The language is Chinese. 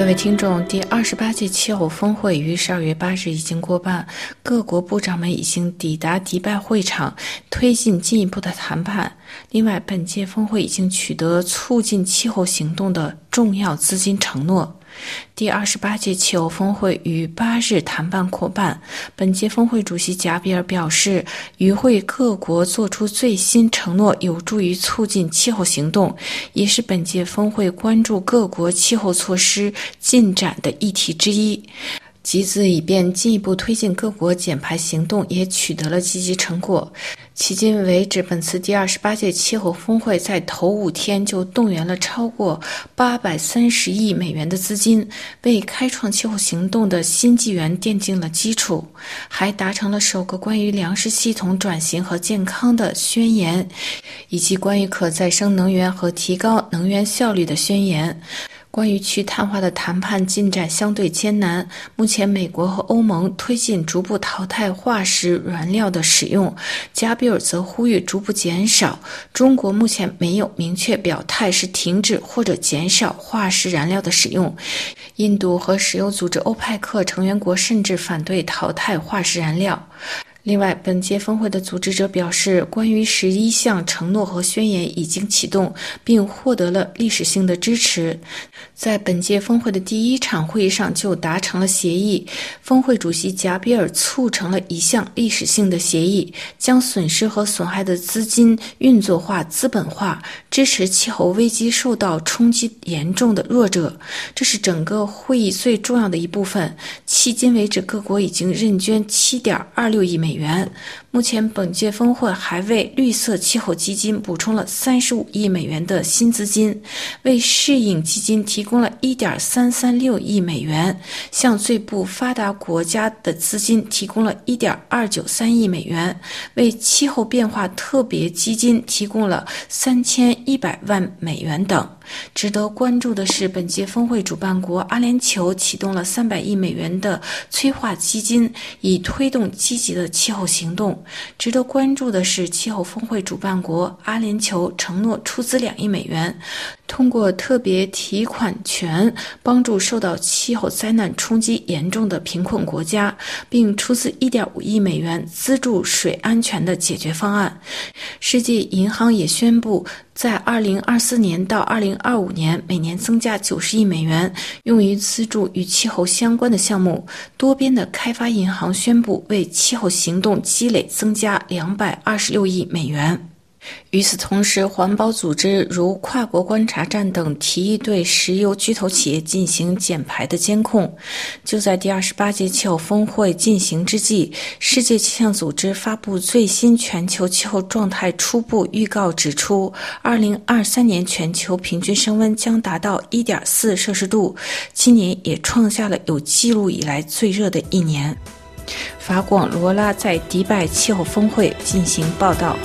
各位听众，第二十八届气候峰会于十二月八日已经过半，各国部长们已经抵达迪拜会场，推进进一步的谈判。另外，本届峰会已经取得促进气候行动的重要资金承诺。第二十八届气候峰会于八日谈判扩办。本届峰会主席贾比尔表示，与会各国作出最新承诺，有助于促进气候行动，也是本届峰会关注各国气候措施进展的议题之一。集资以便进一步推进各国减排行动，也取得了积极成果。迄今为止，本次第二十八届气候峰会在头五天就动员了超过八百三十亿美元的资金，为开创气候行动的新纪元奠定了基础，还达成了首个关于粮食系统转型和健康的宣言，以及关于可再生能源和提高能源效率的宣言。关于去碳化的谈判进展相对艰难。目前，美国和欧盟推进逐步淘汰化石燃料的使用，加比尔则呼吁逐步减少。中国目前没有明确表态是停止或者减少化石燃料的使用。印度和石油组织欧派克成员国甚至反对淘汰化石燃料。另外，本届峰会的组织者表示，关于十一项承诺和宣言已经启动，并获得了历史性的支持。在本届峰会的第一场会议上就达成了协议。峰会主席贾比尔促成了一项历史性的协议，将损失和损害的资金运作化、资本化，支持气候危机受到冲击严重的弱者。这是整个会议最重要的一部分。迄今为止，各国已经认捐七点二六亿美。美元。目前，本届峰会还为绿色气候基金补充了三十五亿美元的新资金，为适应基金提供了一点三三六亿美元，向最不发达国家的资金提供了一点二九三亿美元，为气候变化特别基金提供了三千一百万美元等。值得关注的是，本届峰会主办国阿联酋启动了三百亿美元的催化基金，以推动积极的气候行动。值得关注的是，气候峰会主办国阿联酋承诺出资两亿美元。通过特别提款权帮助受到气候灾难冲击严重的贫困国家，并出资1.5亿美元资助水安全的解决方案。世界银行也宣布，在2024年到2025年每年增加90亿美元，用于资助与气候相关的项目。多边的开发银行宣布为气候行动积累增加226亿美元。与此同时，环保组织如跨国观察站等提议对石油巨头企业进行减排的监控。就在第二十八届气候峰会进行之际，世界气象组织发布最新全球气候状态初步预告，指出，二零二三年全球平均升温将达到一点四摄氏度，今年也创下了有记录以来最热的一年。法广罗拉在迪拜气候峰会进行报道。